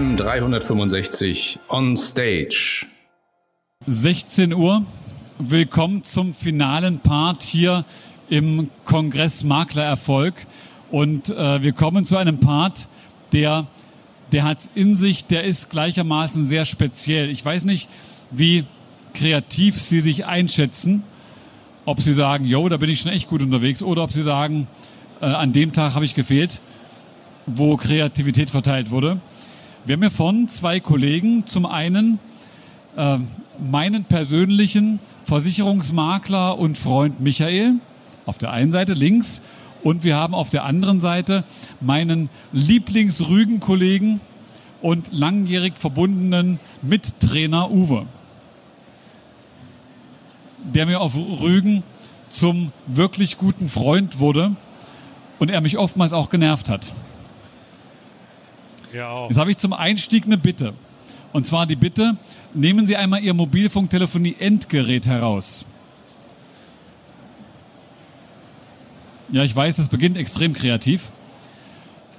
AM 365 on stage. 16 Uhr. Willkommen zum finalen Part hier im Kongress Maklererfolg. Und äh, wir kommen zu einem Part, der, der hat in sich, der ist gleichermaßen sehr speziell. Ich weiß nicht, wie kreativ Sie sich einschätzen, ob Sie sagen, jo, da bin ich schon echt gut unterwegs, oder ob Sie sagen, äh, an dem Tag habe ich gefehlt, wo Kreativität verteilt wurde. Wir haben hier vorne zwei Kollegen. Zum einen äh, meinen persönlichen Versicherungsmakler und Freund Michael auf der einen Seite links und wir haben auf der anderen Seite meinen Lieblingsrügen-Kollegen und langjährig verbundenen Mittrainer Uwe, der mir auf Rügen zum wirklich guten Freund wurde und er mich oftmals auch genervt hat. Jetzt habe ich zum Einstieg eine Bitte. Und zwar die Bitte, nehmen Sie einmal Ihr Mobilfunktelefonie-Endgerät heraus. Ja, ich weiß, das beginnt extrem kreativ.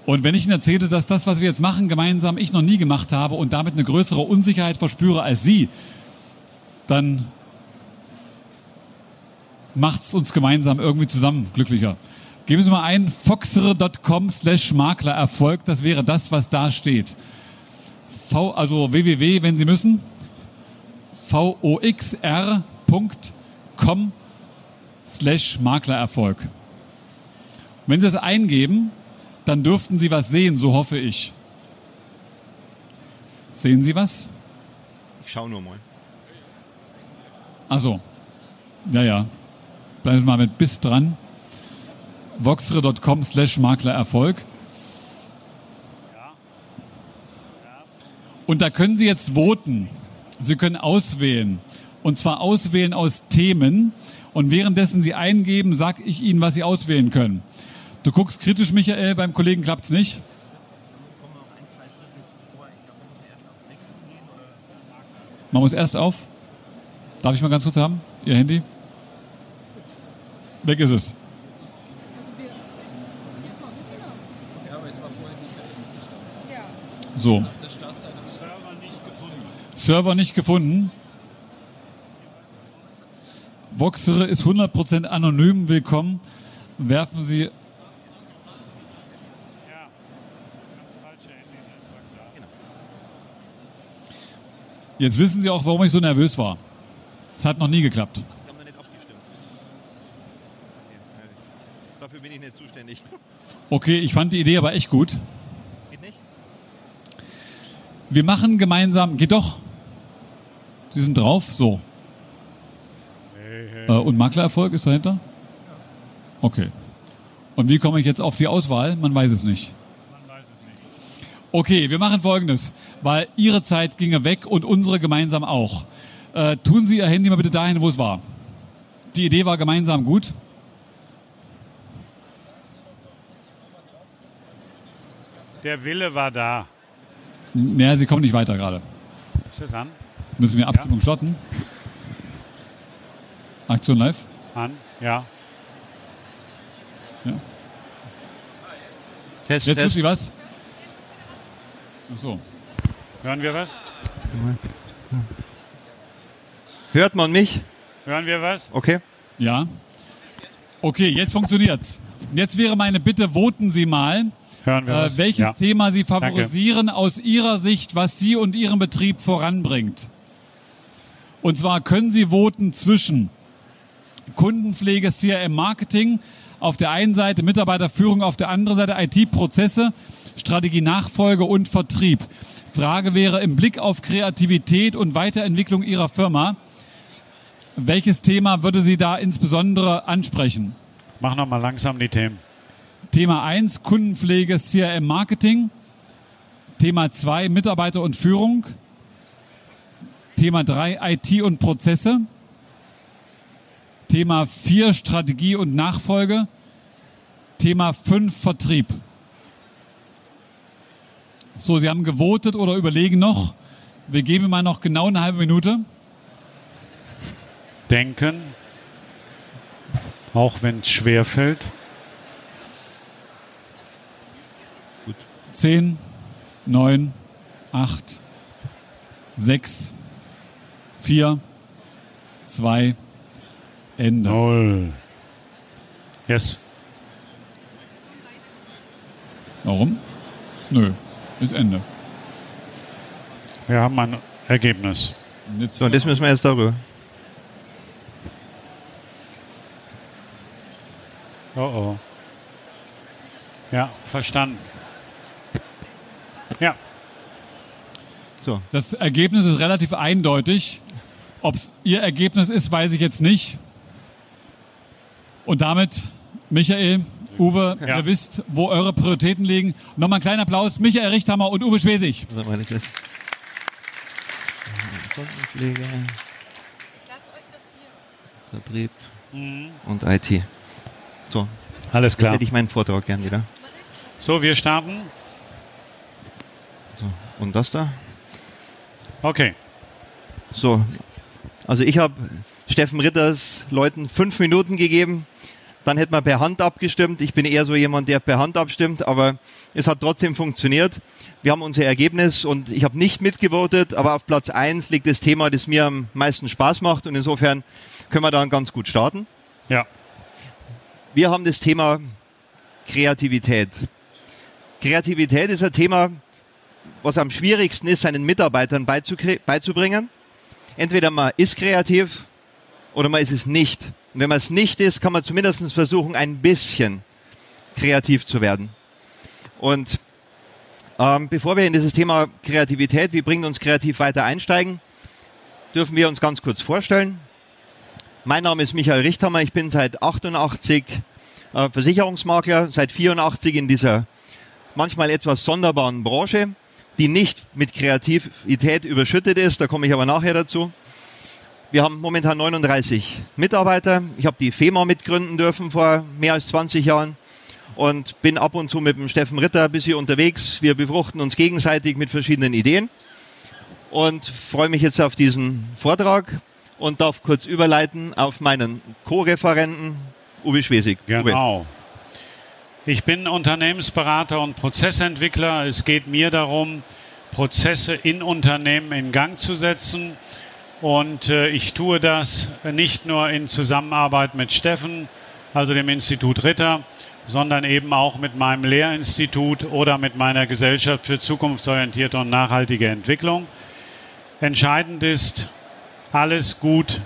Und wenn ich Ihnen erzähle, dass das, was wir jetzt machen, gemeinsam ich noch nie gemacht habe und damit eine größere Unsicherheit verspüre als Sie, dann macht es uns gemeinsam irgendwie zusammen glücklicher. Geben Sie mal ein foxere.com slash Maklererfolg. Das wäre das, was da steht. V, also www, wenn Sie müssen. voxr.com slash Maklererfolg. Wenn Sie das eingeben, dann dürften Sie was sehen, so hoffe ich. Sehen Sie was? Ich schau nur mal. Also, ja, ja. Bleiben Sie mal mit bis dran. voxre.com slash Maklererfolg. Und da können Sie jetzt voten. Sie können auswählen. Und zwar auswählen aus Themen. Und währenddessen Sie eingeben, sag ich Ihnen, was Sie auswählen können. Du guckst kritisch, Michael, beim Kollegen klappt's nicht. Man muss erst auf. Darf ich mal ganz kurz haben? Ihr Handy? Weg ist es. So. Server nicht gefunden. Voxere ist 100% anonym. Willkommen. Werfen Sie. Jetzt wissen Sie auch, warum ich so nervös war. Es hat noch nie geklappt. Dafür bin ich nicht zuständig. Okay, ich fand die Idee aber echt gut. Nicht? Wir machen gemeinsam. Geht doch. Sie sind drauf. So. Äh, und Maklererfolg ist dahinter? Okay. Und wie komme ich jetzt auf die Auswahl? Man weiß es nicht. Okay, wir machen folgendes, weil Ihre Zeit ginge weg und unsere gemeinsam auch. Äh, tun Sie Ihr Handy mal bitte dahin, wo es war. Die Idee war gemeinsam gut. Der Wille war da. Naja, Sie kommen nicht weiter gerade. Ist das an? Müssen wir Abstimmung starten? Aktion live? An? Ja. Ja. Test, Jetzt wisst ihr was? Ach so. Hören wir was? Hört man mich? Hören wir was? Okay. Ja. Okay, jetzt funktioniert's. Jetzt wäre meine Bitte, voten Sie mal, Hören wir äh, welches ja. Thema Sie favorisieren aus Ihrer Sicht, was Sie und Ihren Betrieb voranbringt. Und zwar können Sie voten zwischen Kundenpflege, CRM Marketing auf der einen Seite, Mitarbeiterführung auf der anderen Seite, IT-Prozesse, Strategie Nachfolge und Vertrieb. Frage wäre im Blick auf Kreativität und Weiterentwicklung Ihrer Firma, welches Thema würde Sie da insbesondere ansprechen? Mach noch mal langsam die Themen. Thema 1 Kundenpflege, CRM Marketing. Thema 2 Mitarbeiter und Führung. Thema 3 IT und Prozesse. Thema 4 Strategie und Nachfolge. Thema 5 Vertrieb. So, Sie haben gewotet oder überlegen noch. Wir geben mal noch genau eine halbe Minute. Denken. Auch wenn es schwer fällt. 10, 9, acht, sechs, vier, zwei, Ende. Null. Yes. Warum? Nö, ist Ende. Wir haben ein Ergebnis. Und jetzt So, und das müssen wir jetzt darüber. Oh oh. Ja, verstanden. Ja, So, Das Ergebnis ist relativ eindeutig. Ob es Ihr Ergebnis ist, weiß ich jetzt nicht. Und damit, Michael, Uwe, Ja. ihr wisst, wo eure Prioritäten liegen. Nochmal einen kleinen Applaus, Michael Richthammer und Uwe Schwesig. Ich lasse euch das hier. Vertrieb und IT. So, alles klar. hätte ich meinen Vortrag gern wieder. So, wir starten. Und das da? Okay. So, also ich habe Steffen Ritters Leuten fünf Minuten gegeben. Dann hätten wir per Hand abgestimmt. Ich bin eher so jemand, der per Hand abstimmt, aber es hat trotzdem funktioniert. Wir haben unser Ergebnis und ich habe nicht mitgevotet, aber auf Platz eins liegt das Thema, das mir am meisten Spaß macht und insofern können wir dann ganz gut starten. Ja. Wir haben das Thema Kreativität. Kreativität ist ein Thema, was am schwierigsten ist, seinen Mitarbeitern beizubringen. Entweder man ist kreativ oder man ist es nicht. Und wenn man es nicht ist, kann man zumindest versuchen, ein bisschen kreativ zu werden. Und ähm, bevor wir in dieses Thema Kreativität, wie bringen uns kreativ weiter einsteigen, dürfen wir uns ganz kurz vorstellen. Mein Name ist Michael Richthammer. Ich bin seit 88 äh, Versicherungsmakler, seit 84 in dieser manchmal etwas sonderbaren Branche, die nicht mit Kreativität überschüttet ist. Da komme ich aber nachher dazu. Wir haben momentan 39 Mitarbeiter. Ich habe die FEMA mitgründen dürfen vor mehr als 20 Jahren und bin ab und zu mit dem Steffen Ritter ein bisschen unterwegs. Wir befruchten uns gegenseitig mit verschiedenen Ideen und freue mich jetzt auf diesen Vortrag und darf kurz überleiten auf meinen Co-Referenten Uwe Schwesig. Uwe. Ich bin Unternehmensberater und Prozessentwickler. Es geht mir darum, Prozesse in Unternehmen in Gang zu setzen. Und äh, ich tue das nicht nur in Zusammenarbeit mit Steffen, also dem Institut Ritter, sondern eben auch mit meinem Lehrinstitut oder mit meiner Gesellschaft für zukunftsorientierte und nachhaltige Entwicklung. Entscheidend ist, alles gut,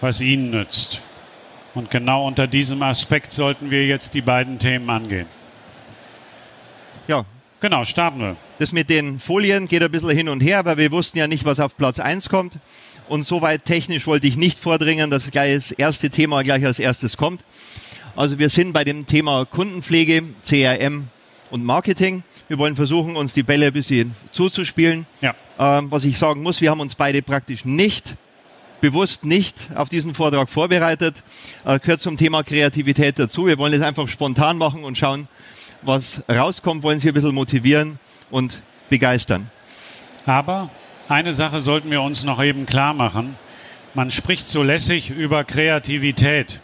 was Ihnen nützt. Und genau unter diesem Aspekt sollten wir jetzt die beiden Themen angehen. Ja, Genau, starten wir. das mit den Folien geht ein bisschen hin und her, weil wir wussten ja nicht, was auf Platz 1 kommt. Und soweit technisch wollte ich nicht vordringen, dass gleich das erste Thema gleich als erstes kommt. Also wir sind bei dem Thema Kundenpflege, CRM und Marketing. Wir wollen versuchen, uns die Bälle ein bisschen zuzuspielen. Ja. Ähm, was ich sagen muss, wir haben uns beide praktisch nicht, bewusst nicht auf diesen Vortrag vorbereitet. Äh, gehört zum Thema Kreativität dazu. Wir wollen es einfach spontan machen und schauen, was rauskommt, wollen Sie ein bisschen motivieren und begeistern. Aber eine Sache sollten wir uns noch eben klar machen. Man spricht so lässig über Kreativität.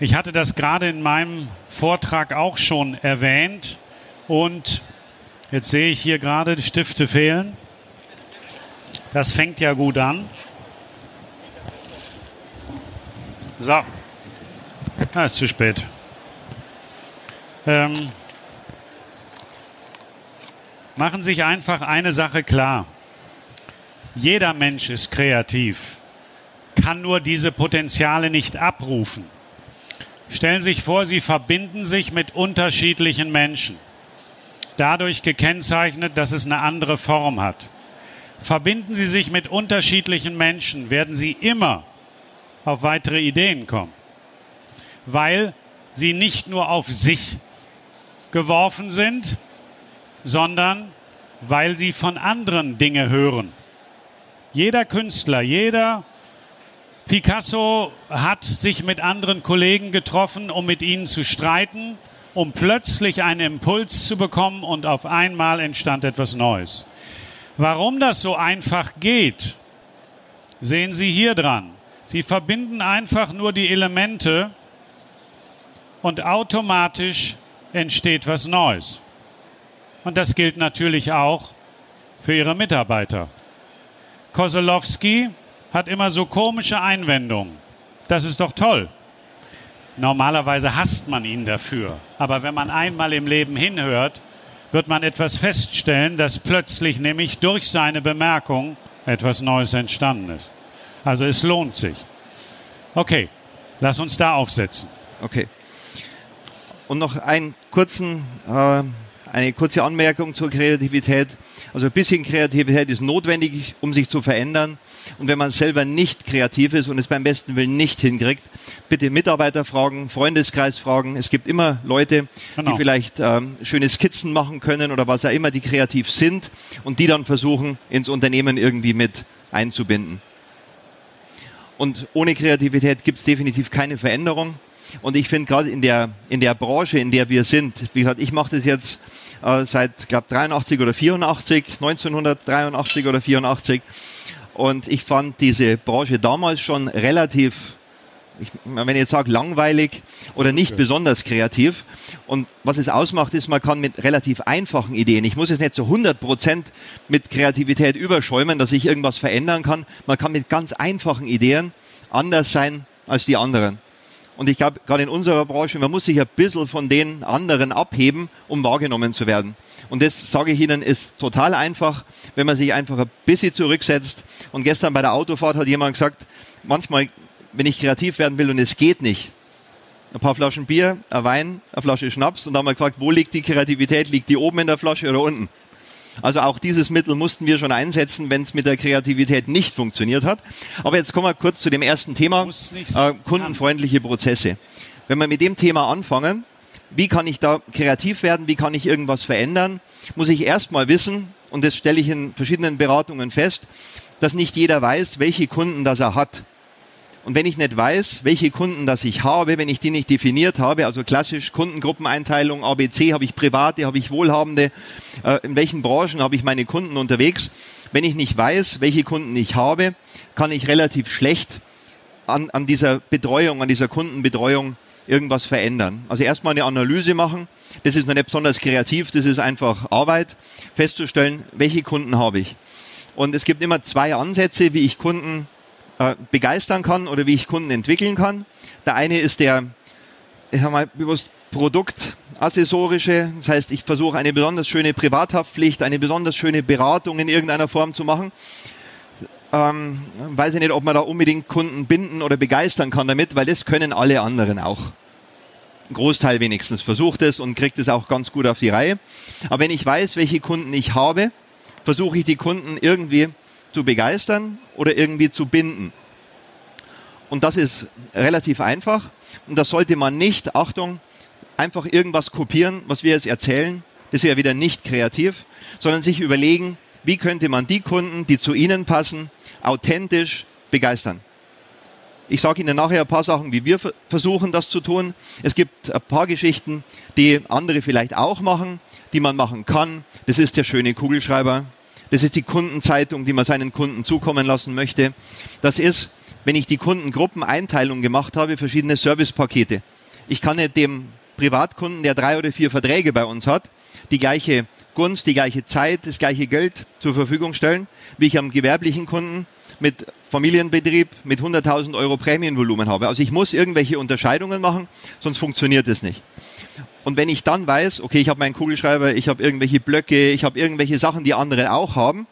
Ich hatte das gerade in meinem Vortrag auch schon erwähnt und jetzt sehe ich hier gerade, die Stifte fehlen. Das fängt ja gut an. So. Ah, ist zu spät. Ähm, machen sich einfach eine Sache klar. Jeder Mensch ist kreativ, kann nur diese Potenziale nicht abrufen. Stellen Sie sich vor, Sie verbinden sich mit unterschiedlichen Menschen. Dadurch gekennzeichnet, dass es eine andere Form hat. Verbinden Sie sich mit unterschiedlichen Menschen, werden Sie immer auf weitere Ideen kommen. Weil Sie nicht nur auf sich geworfen sind, sondern weil sie von anderen Dinge hören. Jeder Künstler, jeder Picasso hat sich mit anderen Kollegen getroffen, um mit ihnen zu streiten, um plötzlich einen Impuls zu bekommen und auf einmal entstand etwas Neues. Warum das so einfach geht, sehen Sie hier dran. Sie verbinden einfach nur die Elemente und automatisch entsteht was Neues. Und das gilt natürlich auch für ihre Mitarbeiter. Kosolowski hat immer so komische Einwendungen. Das ist doch toll. Normalerweise hasst man ihn dafür. Aber wenn man einmal im Leben hinhört, wird man etwas feststellen, dass plötzlich nämlich durch seine Bemerkung etwas Neues entstanden ist. Also es lohnt sich. Okay, lass uns da aufsetzen. Okay. Und noch einen kurzen, äh, eine kurze Anmerkung zur Kreativität. Also ein bisschen Kreativität ist notwendig, um sich zu verändern. Und wenn man selber nicht kreativ ist und es beim besten Willen nicht hinkriegt, bitte Mitarbeiter fragen, Freundeskreis fragen. Es gibt immer Leute, Genau. die vielleicht ähm, schöne Skizzen machen können oder was auch immer, die kreativ sind und die dann versuchen, ins Unternehmen irgendwie mit einzubinden. Und ohne Kreativität gibt es definitiv keine Veränderung. Und ich finde gerade in der, in der Branche, in der wir sind, wie gesagt, ich mache das jetzt äh, seit, glaube 83 oder 84, 1983 oder 84. Und ich fand diese Branche damals schon relativ, ich, wenn ich jetzt sage langweilig oder nicht besonders kreativ. Und was es ausmacht, ist, man kann mit relativ einfachen Ideen, ich muss jetzt nicht zu 100 Prozent mit Kreativität überschäumen, dass ich irgendwas verändern kann. Man kann mit ganz einfachen Ideen anders sein als die anderen. Und ich glaube, gerade in unserer Branche, man muss sich ein bisschen von den anderen abheben, um wahrgenommen zu werden. Und das sage ich Ihnen, ist total einfach, wenn man sich einfach ein bisschen zurücksetzt. Und gestern bei der Autofahrt hat jemand gesagt, manchmal, wenn ich kreativ werden will und es geht nicht, ein paar Flaschen Bier, ein Wein, eine Flasche Schnaps und dann haben wir gefragt, wo liegt die Kreativität? Liegt die oben in der Flasche oder unten? Also auch dieses Mittel mussten wir schon einsetzen, wenn es mit der Kreativität nicht funktioniert hat. Aber jetzt kommen wir kurz zu dem ersten Thema, äh, kundenfreundliche Prozesse. Wenn wir mit dem Thema anfangen, wie kann ich da kreativ werden, wie kann ich irgendwas verändern, muss ich erstmal wissen, und das stelle ich in verschiedenen Beratungen fest, dass nicht jeder weiß, welche Kunden das er hat. Und wenn ich nicht weiß, welche Kunden das ich habe, wenn ich die nicht definiert habe, also klassisch Kundengruppeneinteilung, ABC, habe ich private, habe ich wohlhabende, äh, in welchen Branchen habe ich meine Kunden unterwegs. Wenn ich nicht weiß, welche Kunden ich habe, kann ich relativ schlecht an, an dieser Betreuung, an dieser Kundenbetreuung irgendwas verändern. Also erstmal eine Analyse machen. Das ist noch nicht besonders kreativ, das ist einfach Arbeit, festzustellen, welche Kunden habe ich. Und es gibt immer zwei Ansätze, wie ich Kunden äh, begeistern kann oder wie ich Kunden entwickeln kann. Der eine ist der, ich sag mal bewusst produktaccessorische, das heißt, ich versuche eine besonders schöne Privathaftpflicht, eine besonders schöne Beratung in irgendeiner Form zu machen. Ähm, weiß ich nicht, ob man da unbedingt Kunden binden oder begeistern kann damit, weil das können alle anderen auch. Großteil wenigstens versucht es und kriegt es auch ganz gut auf die Reihe. Aber wenn ich weiß, welche Kunden ich habe, versuche ich die Kunden irgendwie zu begeistern oder irgendwie zu binden. Und das ist relativ einfach. Und das sollte man nicht, Achtung, einfach irgendwas kopieren, was wir jetzt erzählen. Das wäre wieder nicht kreativ, sondern sich überlegen, wie könnte man die Kunden, die zu Ihnen passen, authentisch begeistern. Ich sage Ihnen nachher ein paar Sachen, wie wir ver- versuchen, das zu tun. Es gibt ein paar Geschichten, die andere vielleicht auch machen, die man machen kann. Das ist der schöne Kugelschreiber. Das ist die Kundenzeitung, die man seinen Kunden zukommen lassen möchte. Das ist, wenn ich die Kundengruppeneinteilung gemacht habe, verschiedene Servicepakete. Ich kann nicht dem Privatkunden, der drei oder vier Verträge bei uns hat, die gleiche Gunst, die gleiche Zeit, das gleiche Geld zur Verfügung stellen, wie ich am gewerblichen Kunden mit Familienbetrieb mit 100.000 Euro Prämienvolumen habe. Also ich muss irgendwelche Unterscheidungen machen, sonst funktioniert es nicht. Und wenn ich dann weiß, okay, ich habe meinen Kugelschreiber, ich habe irgendwelche Blöcke, ich habe irgendwelche Sachen, die andere auch haben,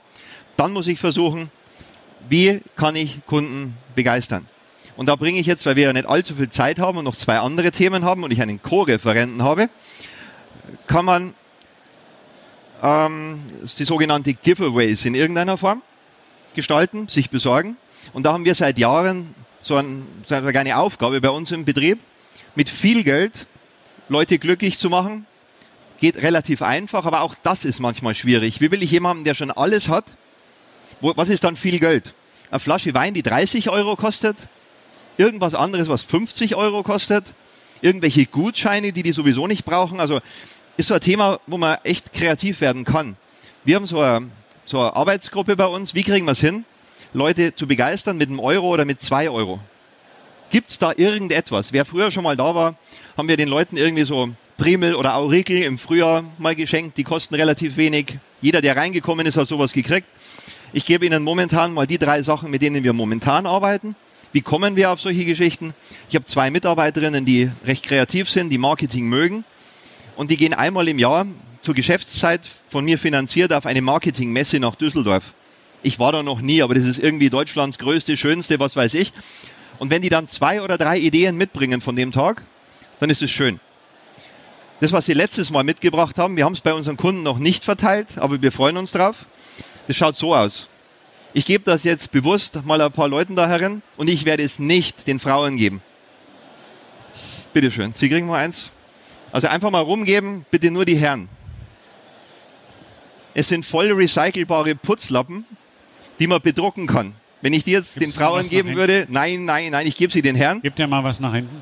dann muss ich versuchen, wie kann ich Kunden begeistern. Und da bringe ich jetzt, weil wir ja nicht allzu viel Zeit haben und noch zwei andere Themen haben und ich einen Co-Referenten habe, kann man ähm, die sogenannte Giveaways in irgendeiner Form gestalten, sich besorgen. Und da haben wir seit Jahren so, ein, so eine kleine Aufgabe bei uns im Betrieb, mit viel Geld Leute glücklich zu machen. Geht relativ einfach, aber auch das ist manchmal schwierig. Wie will ich jemanden, der schon alles hat? Wo, was ist dann viel Geld? Eine Flasche Wein, die 30 Euro kostet? Irgendwas anderes, was 50 Euro kostet? Irgendwelche Gutscheine, die die sowieso nicht brauchen? Also ist so ein Thema, wo man echt kreativ werden kann. Wir haben so eine, so eine Arbeitsgruppe bei uns. Wie kriegen wir es hin, Leute zu begeistern mit einem Euro oder mit zwei Euro? Gibt's da irgendetwas? Wer früher schon mal da war, haben wir den Leuten irgendwie so Primel oder Aurikel im Frühjahr mal geschenkt. Die kosten relativ wenig. Jeder, der reingekommen ist, hat sowas gekriegt. Ich gebe Ihnen momentan mal die drei Sachen, mit denen wir momentan arbeiten. Wie kommen wir auf solche Geschichten? Ich habe zwei Mitarbeiterinnen, die recht kreativ sind, die Marketing mögen. Und die gehen einmal im Jahr zur Geschäftszeit von mir finanziert auf eine Marketingmesse nach Düsseldorf. Ich war da noch nie, aber das ist irgendwie Deutschlands größte, schönste, was weiß ich. Und wenn die dann zwei oder drei Ideen mitbringen von dem Tag, dann ist es schön. Das, was sie letztes Mal mitgebracht haben, wir haben es bei unseren Kunden noch nicht verteilt, aber wir freuen uns drauf. Das schaut so aus. Ich gebe das jetzt bewusst mal ein paar Leuten da herin und ich werde es nicht den Frauen geben. Bitte schön, Sie kriegen mal eins. Also einfach mal rumgeben, bitte nur die Herren. Es sind voll recycelbare Putzlappen, die man bedrucken kann. Wenn ich die jetzt Gibt's den Frauen geben würde, nein, nein, nein, ich gebe sie den Herren. Gebt ihr mal was nach hinten.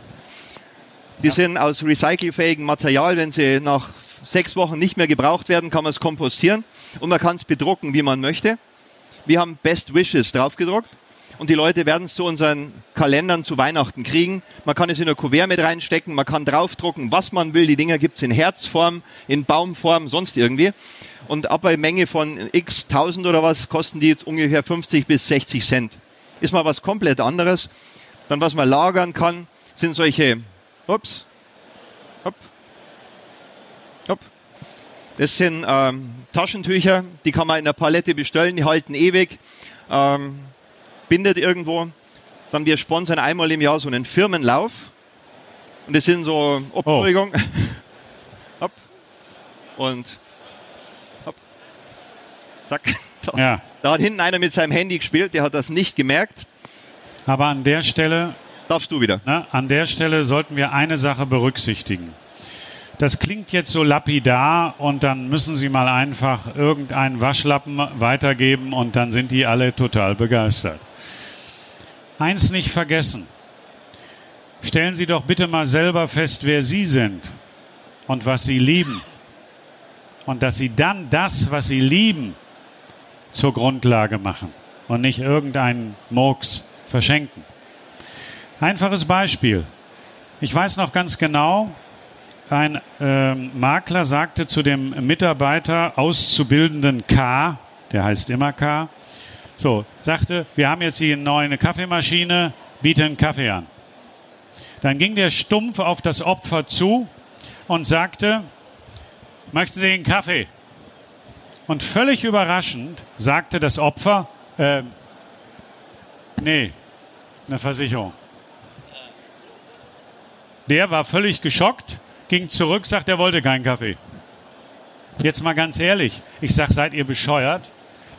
Die sind aus recycelfähigem Material. Wenn sie nach sechs Wochen nicht mehr gebraucht werden, kann man es kompostieren und man kann es bedrucken, wie man möchte. Wir haben Best Wishes draufgedruckt und die Leute werden es zu unseren Kalendern zu Weihnachten kriegen. Man kann es in ein Kuvert mit reinstecken, man kann draufdrucken, was man will. Die Dinger gibt's in Herzform, in Baumform, sonst irgendwie. Und ab einer Menge von x tausend oder was kosten die jetzt ungefähr 50 bis 60 Cent. Ist mal was komplett anderes. Dann was man lagern kann, sind solche, ups, hopp, hopp. Das sind ähm, Taschentücher, die kann man in der Palette bestellen, die halten ewig, ähm, bindet irgendwo. Dann wir sponsern einmal im Jahr so einen Firmenlauf. Und das sind so, oh, Entschuldigung, hopp, und hopp, zack. Da, Ja. da hat hinten einer mit seinem Handy gespielt, der hat das nicht gemerkt. Aber an der Stelle Darfst du wieder. Ne, an der Stelle sollten wir eine Sache berücksichtigen. Das klingt jetzt so lapidar und dann müssen Sie mal einfach irgendeinen Waschlappen weitergeben und dann sind die alle total begeistert. Eins nicht vergessen. Stellen Sie doch bitte mal selber fest, wer Sie sind und was Sie lieben. Und dass Sie dann das, was Sie lieben, zur Grundlage machen und nicht irgendeinen Murks verschenken. Einfaches Beispiel. Ich weiß noch ganz genau, ein ähm, Makler sagte zu dem Mitarbeiter Auszubildenden K, der heißt immer K, so, sagte, wir haben jetzt hier eine neue Kaffeemaschine, biete einen Kaffee an. Dann ging der stumpf auf das Opfer zu und sagte, möchten Sie einen Kaffee? Und völlig überraschend sagte das Opfer, äh, nee, eine Versicherung. Der war völlig geschockt, ging zurück, sagt, er wollte keinen Kaffee. Jetzt mal ganz ehrlich, ich sag, seid ihr bescheuert?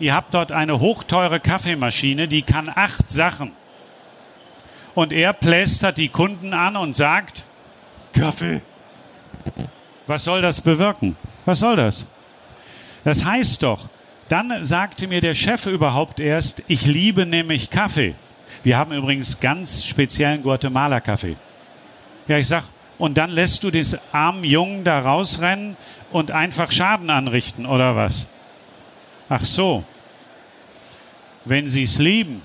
Ihr habt dort eine hochteure Kaffeemaschine, die kann acht Sachen. Und er plästert die Kunden an und sagt, Kaffee. Was soll das bewirken? Was soll das? Das heißt doch, dann sagte mir der Chef überhaupt erst, ich liebe nämlich Kaffee. Wir haben übrigens ganz speziellen Guatemala-Kaffee. Ja, ich sag, und dann lässt du des armen Jungen da rausrennen und einfach Schaden anrichten, oder was? Ach so. Wenn sie es lieben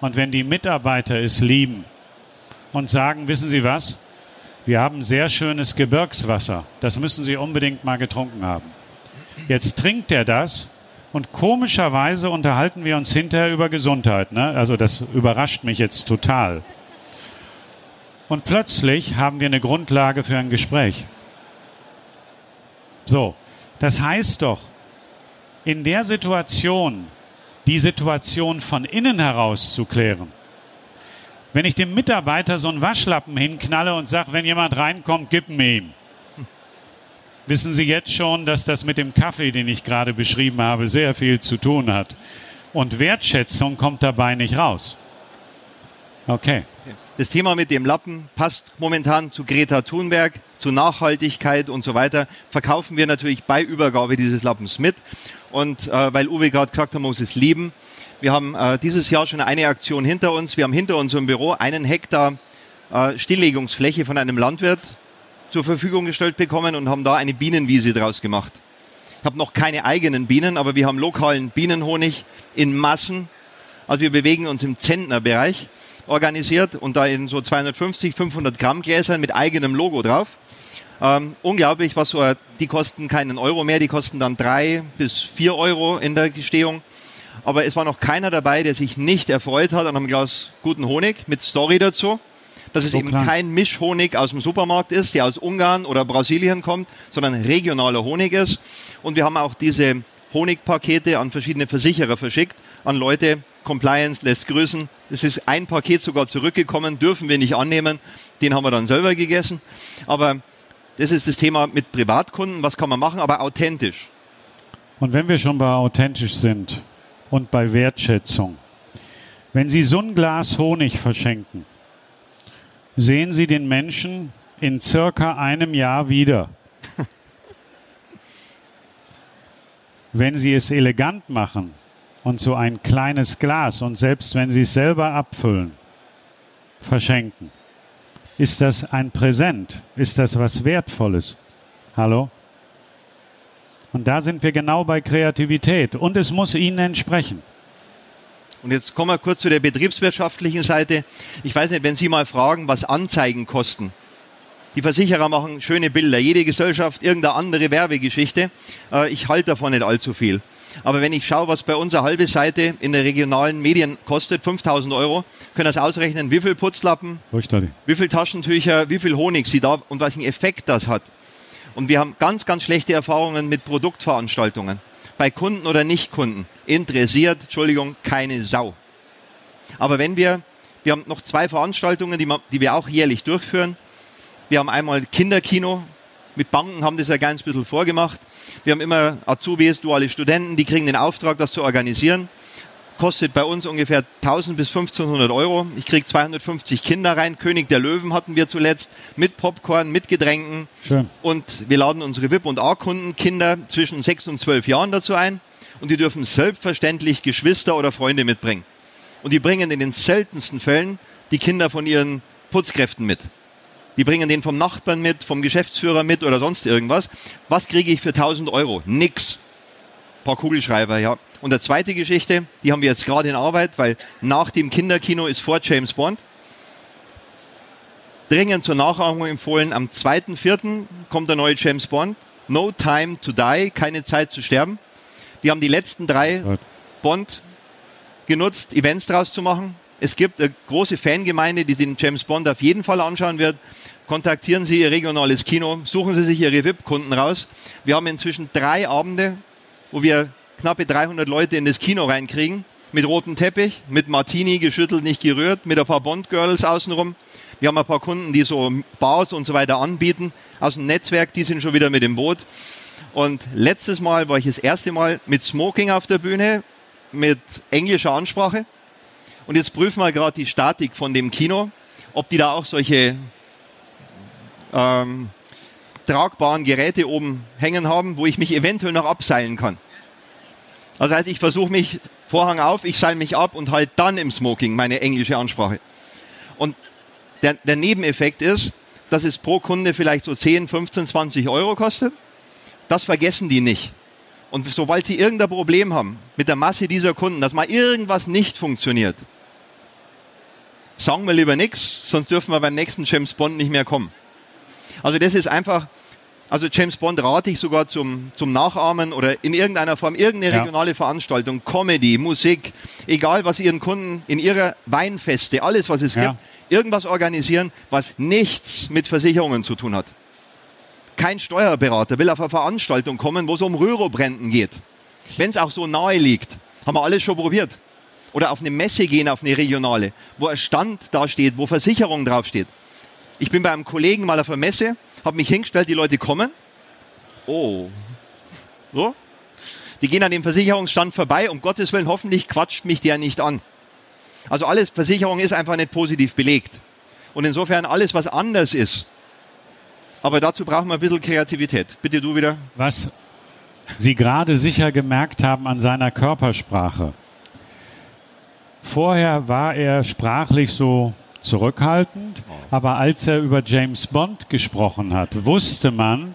und wenn die Mitarbeiter es lieben und sagen, wissen Sie was? Wir haben sehr schönes Gebirgswasser. Das müssen Sie unbedingt mal getrunken haben. Jetzt trinkt er das und komischerweise unterhalten wir uns hinterher über Gesundheit. Ne? Also das überrascht mich jetzt total. Und plötzlich haben wir eine Grundlage für ein Gespräch. So, das heißt doch, in der Situation, die Situation von innen heraus zu klären. Wenn ich dem Mitarbeiter so einen Waschlappen hinknalle und sage, wenn jemand reinkommt, gib mir ihm. Wissen Sie jetzt schon, dass das mit dem Kaffee, den ich gerade beschrieben habe, sehr viel zu tun hat. Und Wertschätzung kommt dabei nicht raus. Okay. Das Thema mit dem Lappen passt momentan zu Greta Thunberg, zu Nachhaltigkeit und so weiter. Verkaufen wir natürlich bei Übergabe dieses Lappens mit. Und äh, weil Uwe gerade gesagt hat, man muss es lieben. Wir haben äh, dieses Jahr schon eine Aktion hinter uns. Wir haben hinter unserem Büro einen Hektar äh, Stilllegungsfläche von einem Landwirt zur Verfügung gestellt bekommen und haben da eine Bienenwiese draus gemacht. Ich habe noch keine eigenen Bienen, aber wir haben lokalen Bienenhonig in Massen. Also wir bewegen uns im Zentnerbereich organisiert und da in so 250, 500 Gramm Gläsern mit eigenem Logo drauf. Ähm, unglaublich, was so, die kosten keinen Euro mehr, die kosten dann drei bis vier Euro in der Gestehung. Aber es war noch keiner dabei, der sich nicht erfreut hat an einem Glas guten Honig mit Story dazu. Dass es So eben klar. kein Mischhonig aus dem Supermarkt ist, der aus Ungarn oder Brasilien kommt, sondern regionaler Honig ist. Und wir haben auch diese Honigpakete an verschiedene Versicherer verschickt, an Leute. Compliance lässt grüßen. Es ist ein Paket sogar zurückgekommen, dürfen wir nicht annehmen. Den haben wir dann selber gegessen. Aber das ist das Thema mit Privatkunden. Was kann man machen? Aber authentisch. Und wenn wir schon bei authentisch sind und bei Wertschätzung, wenn Sie so ein Glas Honig verschenken, sehen Sie den Menschen in circa einem Jahr wieder. wenn Sie es elegant machen und so ein kleines Glas und selbst wenn Sie es selber abfüllen, verschenken, ist das ein Präsent? Ist das was Wertvolles? Hallo? Und da sind wir genau bei Kreativität. Und es muss Ihnen entsprechen. Und jetzt kommen wir kurz zu der betriebswirtschaftlichen Seite. Ich weiß nicht, wenn Sie mal fragen, was Anzeigen kosten. Die Versicherer machen schöne Bilder, jede Gesellschaft irgendeine andere Werbegeschichte. Äh, Ich halte davon nicht allzu viel. Aber wenn ich schaue, was bei uns eine halbe Seite in der regionalen Medien kostet, 5000 Euro, können das ausrechnen, wie viel Putzlappen, wie viel Taschentücher, wie viel Honig sie da und welchen Effekt das hat. Und wir haben ganz, ganz schlechte Erfahrungen mit Produktveranstaltungen. Bei Kunden oder Nichtkunden. Interessiert, Entschuldigung, keine Sau. Aber wenn wir, wir haben noch zwei Veranstaltungen, die, die wir auch jährlich durchführen. Wir haben einmal Kinderkino. Mit Banken haben das ja ganz bisschen vorgemacht. Wir haben immer Azubis, duale Studenten, die kriegen den Auftrag, das zu organisieren. Kostet bei uns ungefähr 1000 bis 1500 Euro. Ich kriege 250 Kinder rein. König der Löwen hatten wir zuletzt mit Popcorn, mit Getränken. Schön. Und wir laden unsere VIP- und A-Kunden, Kinder zwischen 6 und 12 Jahren dazu ein. Und die dürfen selbstverständlich Geschwister oder Freunde mitbringen. Und die bringen in den seltensten Fällen die Kinder von ihren Putzkräften mit. Die bringen den vom Nachbarn mit, vom Geschäftsführer mit oder sonst irgendwas. Was kriege ich für 1000 Euro? Nix. Ein paar Kugelschreiber, ja. Und der zweite Geschichte, die haben wir jetzt gerade in Arbeit, weil nach dem Kinderkino ist vor James Bond. Dringend zur Nachahmung empfohlen. Am 2.4. kommt der neue James Bond. No Time to Die, keine Zeit zu sterben. Wir haben die letzten drei. Bond genutzt, Events draus zu machen. Es gibt eine große Fangemeinde, die den James Bond auf jeden Fall anschauen wird. Kontaktieren Sie Ihr regionales Kino, suchen Sie sich Ihre VIP-Kunden raus. Wir haben inzwischen drei Abende, wo wir knappe 300 Leute in das Kino reinkriegen, mit rotem Teppich, mit Martini geschüttelt, nicht gerührt, mit ein paar Bond-Girls außenrum. Wir haben ein paar Kunden, die so Bars und so weiter anbieten, aus dem Netzwerk, die sind schon wieder mit im Boot. Und letztes Mal war ich das erste Mal mit Smoking auf der Bühne, mit englischer Ansprache. Und jetzt prüfen wir gerade die Statik von dem Kino, ob die da auch solche ähm, tragbaren Geräte oben hängen haben, wo ich mich eventuell noch abseilen kann. Also heißt, ich versuche mich, Vorhang auf, ich seil mich ab und halt dann im Smoking meine englische Ansprache. Und der, der Nebeneffekt ist, dass es pro Kunde vielleicht so 10, 15, 20 Euro kostet. Das vergessen die nicht. Und sobald sie irgendein Problem haben mit der Masse dieser Kunden, dass mal irgendwas nicht funktioniert, sagen wir lieber nichts, sonst dürfen wir beim nächsten James Bond nicht mehr kommen. Also das ist einfach, also James Bond rate ich sogar zum, zum Nachahmen oder in irgendeiner Form, irgendeine Ja. regionale Veranstaltung, Comedy, Musik, egal was ihren Kunden in ihrer Weinfeste, alles was es Ja. gibt, irgendwas organisieren, was nichts mit Versicherungen zu tun hat. Kein Steuerberater will auf eine Veranstaltung kommen, wo es um Röhrobrenten geht. Wenn es auch so nahe liegt, haben wir alles schon probiert. Oder auf eine Messe gehen, auf eine regionale, wo ein Stand da steht, wo Versicherung draufsteht. Ich bin bei einem Kollegen mal auf einer Messe, habe mich hingestellt, die Leute kommen. Oh. So. Die gehen an dem Versicherungsstand vorbei, um Gottes Willen, hoffentlich quatscht mich der nicht an. Also alles, Versicherung ist einfach nicht positiv belegt. Und insofern alles, was anders ist. Aber dazu brauchen wir ein bisschen Kreativität. Bitte du wieder. Was Sie gerade sicher gemerkt haben an seiner Körpersprache. Vorher war er sprachlich so zurückhaltend, aber als er über James Bond gesprochen hat, wusste man,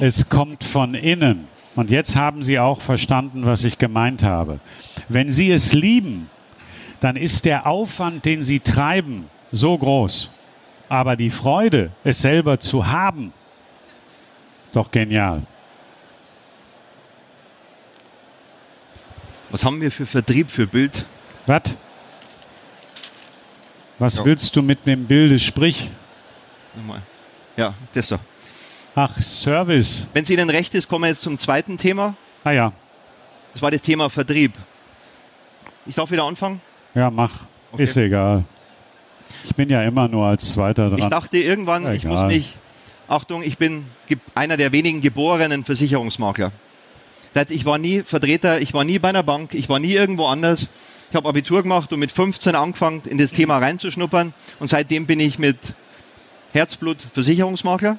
es kommt von innen. Und jetzt haben Sie auch verstanden, was ich gemeint habe. Wenn Sie es lieben, dann ist der Aufwand, den Sie treiben, so groß. Aber die Freude, es selber zu haben, Doch genial. Was haben wir für Vertrieb für Bild? Was? Was Ja. willst du mit dem Bilde? Sprich. Nochmal. Ja, das da. Ach, Service. Wenn es Ihnen recht ist, kommen wir jetzt zum zweiten Thema. Ah ja. Das war das Thema Vertrieb. Ich darf wieder anfangen. Ja, mach. Okay. Ist egal. Ich bin ja immer nur als Zweiter Ich dran. dachte irgendwann, Ja, ich muss mich, Achtung, ich bin einer der wenigen geborenen Versicherungsmakler. Das heißt, ich war nie Vertreter, ich war nie bei einer Bank, ich war nie irgendwo anders. Ich habe Abitur gemacht und mit 15 angefangen, in das Thema reinzuschnuppern. Und seitdem bin ich mit Herzblut Versicherungsmakler.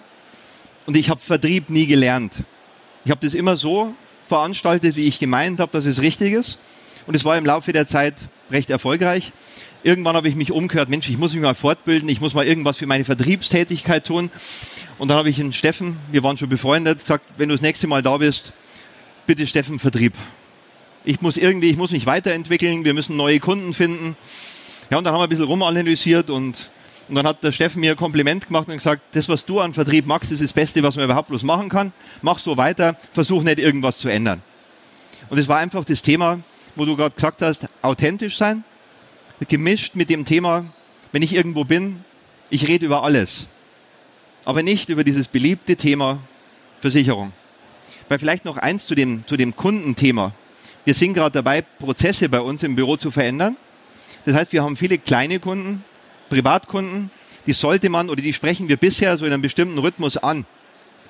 Und ich habe Vertrieb nie gelernt. Ich habe das immer so veranstaltet, wie ich gemeint habe, dass es richtig ist. Und es war im Laufe der Zeit recht erfolgreich. Irgendwann habe ich mich umgehört, Mensch, ich muss mich mal fortbilden, ich muss mal irgendwas für meine Vertriebstätigkeit tun. Und dann habe ich den Steffen, wir waren schon befreundet, gesagt, wenn du das nächste Mal da bist, bitte Steffen Vertrieb. Ich muss irgendwie, ich muss mich weiterentwickeln, wir müssen neue Kunden finden. Ja, und dann haben wir ein bisschen rumanalysiert und, und dann hat der Steffen mir ein Kompliment gemacht und gesagt, das, was du an Vertrieb machst, ist das Beste, was man überhaupt bloß machen kann. Mach so weiter, versuch nicht irgendwas zu ändern. Und es war einfach das Thema, wo du gerade gesagt hast, authentisch sein, gemischt mit dem Thema, wenn ich irgendwo bin, ich rede über alles. Aber nicht über dieses beliebte Thema Versicherung. Weil vielleicht noch eins zu dem, zu dem Kundenthema. Wir sind gerade dabei, Prozesse bei uns im Büro zu verändern. Das heißt, wir haben viele kleine Kunden, Privatkunden, die sollte man oder die sprechen wir bisher so in einem bestimmten Rhythmus an.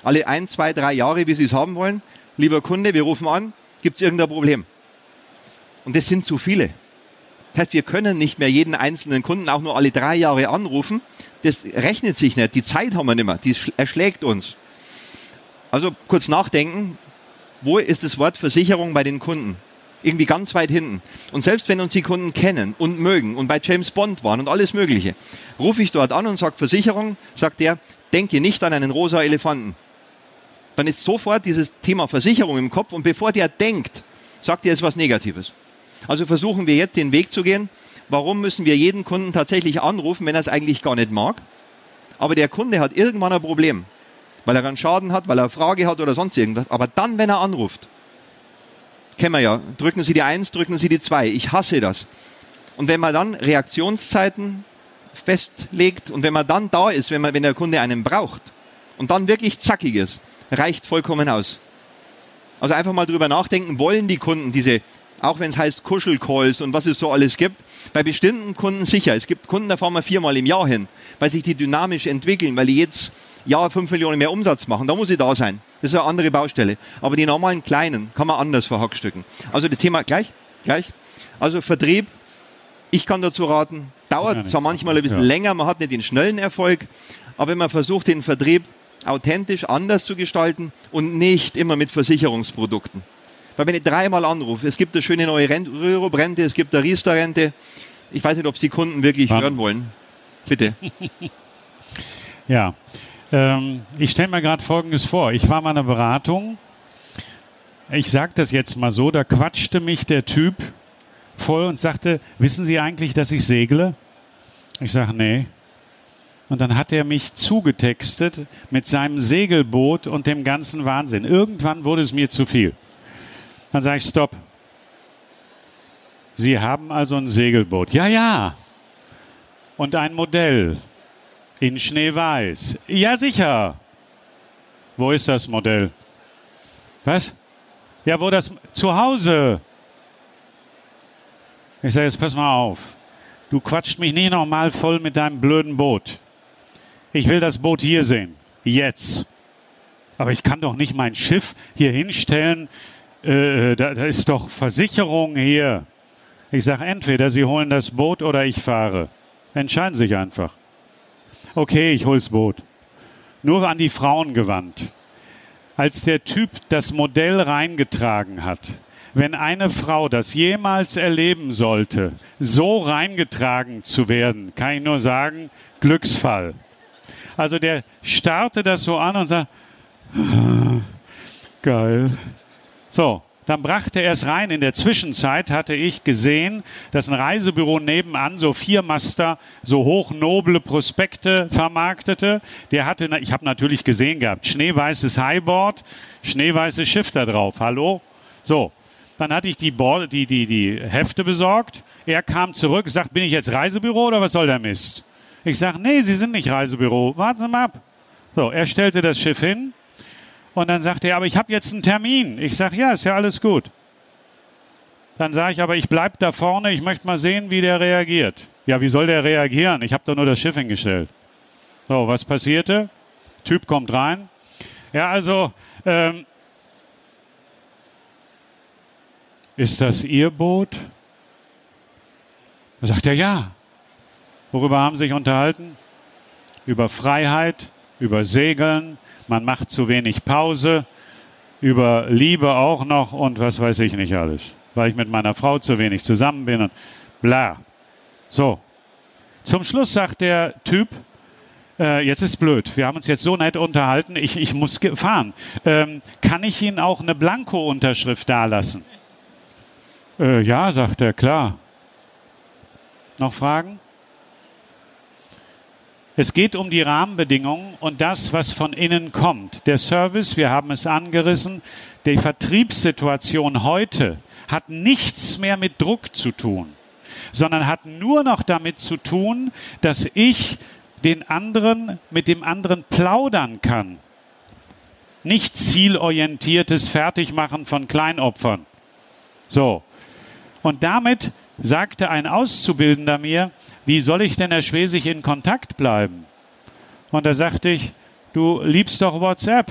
Alle ein, zwei, drei Jahre, wie sie es haben wollen. Lieber Kunde, wir rufen an, gibt es irgendein Problem? Und das sind zu viele. Das heißt, wir können nicht mehr jeden einzelnen Kunden auch nur alle drei Jahre anrufen. Das rechnet sich nicht. Die Zeit haben wir nicht mehr. Die sch- erschlägt uns. Also kurz nachdenken. Wo ist das Wort Versicherung bei den Kunden? Irgendwie ganz weit hinten. Und selbst wenn uns die Kunden kennen und mögen und bei James Bond waren und alles Mögliche, rufe ich dort an und sage Versicherung, sagt der, denke nicht an einen rosa Elefanten. Dann ist sofort dieses Thema Versicherung im Kopf und bevor der denkt, sagt er jetzt was Negatives. Also versuchen wir jetzt den Weg zu gehen. Warum müssen wir jeden Kunden tatsächlich anrufen, wenn er es eigentlich gar nicht mag? Aber der Kunde hat irgendwann ein Problem, weil er einen Schaden hat, weil er eine Frage hat oder sonst irgendwas. Aber dann, wenn er anruft, kennen wir ja, drücken Sie die Eins, drücken Sie die Zwei. Ich hasse das. Und wenn man dann Reaktionszeiten festlegt und wenn man dann da ist, wenn, man, wenn der Kunde einen braucht und dann wirklich zackig ist, reicht vollkommen aus. Also einfach mal drüber nachdenken, wollen die Kunden diese, auch wenn es heißt Kuschelcalls und was es so alles gibt, bei bestimmten Kunden sicher. Es gibt Kunden, da fahren wir viermal im Jahr hin, weil sich die dynamisch entwickeln, weil die jetzt Jahr fünf Millionen mehr Umsatz machen. Da muss ich da sein. Das ist eine andere Baustelle. Aber die normalen kleinen kann man anders verhackstücken. Also das Thema gleich, gleich. Also Vertrieb, ich kann dazu raten, Ja, dauert zwar manchmal ein bisschen Ja. länger, man hat nicht den schnellen Erfolg, aber wenn man versucht, den Vertrieb authentisch anders zu gestalten und nicht immer mit Versicherungsprodukten. Weil wenn ich dreimal anrufe, es gibt eine schöne neue Rent- Rürup-Rente, es gibt eine Riester-Rente, ich weiß nicht, ob es die Kunden wirklich Wann? hören wollen. Bitte. Ja. Ähm, ich stelle mir gerade Folgendes vor. Ich war mal in einer Beratung. Ich sage das jetzt mal so. Da quatschte mich der Typ voll und sagte, wissen Sie eigentlich, dass ich segle? Ich sage, nee. Und dann hat er mich zugetextet mit seinem Segelboot und dem ganzen Wahnsinn. Irgendwann wurde es mir zu viel. Dann sage ich, stopp. Sie haben also ein Segelboot. Ja, ja. Und ein Modell. In Schneeweiß. Ja, sicher. Wo ist das Modell? Was? Ja, wo das? Zu Hause. Ich sage, jetzt pass mal auf. Du quatscht mich nicht nochmal voll mit deinem blöden Boot. Ich will das Boot hier sehen. Jetzt. Aber ich kann doch nicht mein Schiff hier hinstellen. Äh, da, da ist doch Versicherung hier. Ich sage, entweder Sie holen das Boot oder ich fahre. Entscheiden Sie sich einfach. Okay, ich hol's Boot. Nur an die Frauen gewandt. Als der Typ das Modell reingetragen hat, wenn eine Frau das jemals erleben sollte, so reingetragen zu werden, kann ich nur sagen, Glücksfall. Also der starrte das so an und sagt, "Ah, geil. So, Dann brachte er es rein. In der Zwischenzeit hatte ich gesehen, dass ein Reisebüro nebenan so Viermaster, so hochnoble Prospekte vermarktete. Der hatte, ich habe natürlich gesehen gehabt, schneeweißes Highboard, schneeweißes Schiff da drauf. Hallo? So. Dann hatte ich die, Board, die, die, die Hefte besorgt. Er kam zurück, sagt, bin ich jetzt Reisebüro oder was soll der Mist? Ich sage, nee, Sie sind nicht Reisebüro. Warten Sie mal ab. So, er stellte das Schiff hin und dann sagte er, aber ich habe jetzt einen Termin. Ich sage, ja, ist ja alles gut. Dann sage ich, aber ich bleib da vorne, ich möchte mal sehen, wie der reagiert. Ja, wie soll der reagieren? Ich habe doch nur das Schiff hingestellt. So, was passierte? Typ kommt rein. Ja, also, ähm, ist das Ihr Boot? Da sagt er, ja. Worüber haben Sie sich unterhalten? Über Freiheit, über Segeln, man macht zu wenig Pause, über Liebe auch noch und was weiß ich nicht alles. Weil ich mit meiner Frau zu wenig zusammen bin und bla. So. Zum Schluss sagt der Typ, äh, jetzt ist blöd, wir haben uns jetzt so nett unterhalten, ich, ich muss fahren. Ähm, kann ich Ihnen auch eine Blanko-Unterschrift dalassen? Äh, ja, sagt er, klar. Noch Fragen? Es geht um die Rahmenbedingungen und das, was von innen kommt. Der Service, wir haben es angerissen, die Vertriebssituation heute hat nichts mehr mit Druck zu tun, sondern hat nur noch damit zu tun, dass ich den anderen mit dem anderen plaudern kann. Nicht zielorientiertes Fertigmachen von Kleinopfern. So. Und damit sagte ein Auszubildender mir, wie soll ich denn, Herr Schwesig, in Kontakt bleiben? Und da sagte ich, du liebst doch WhatsApp.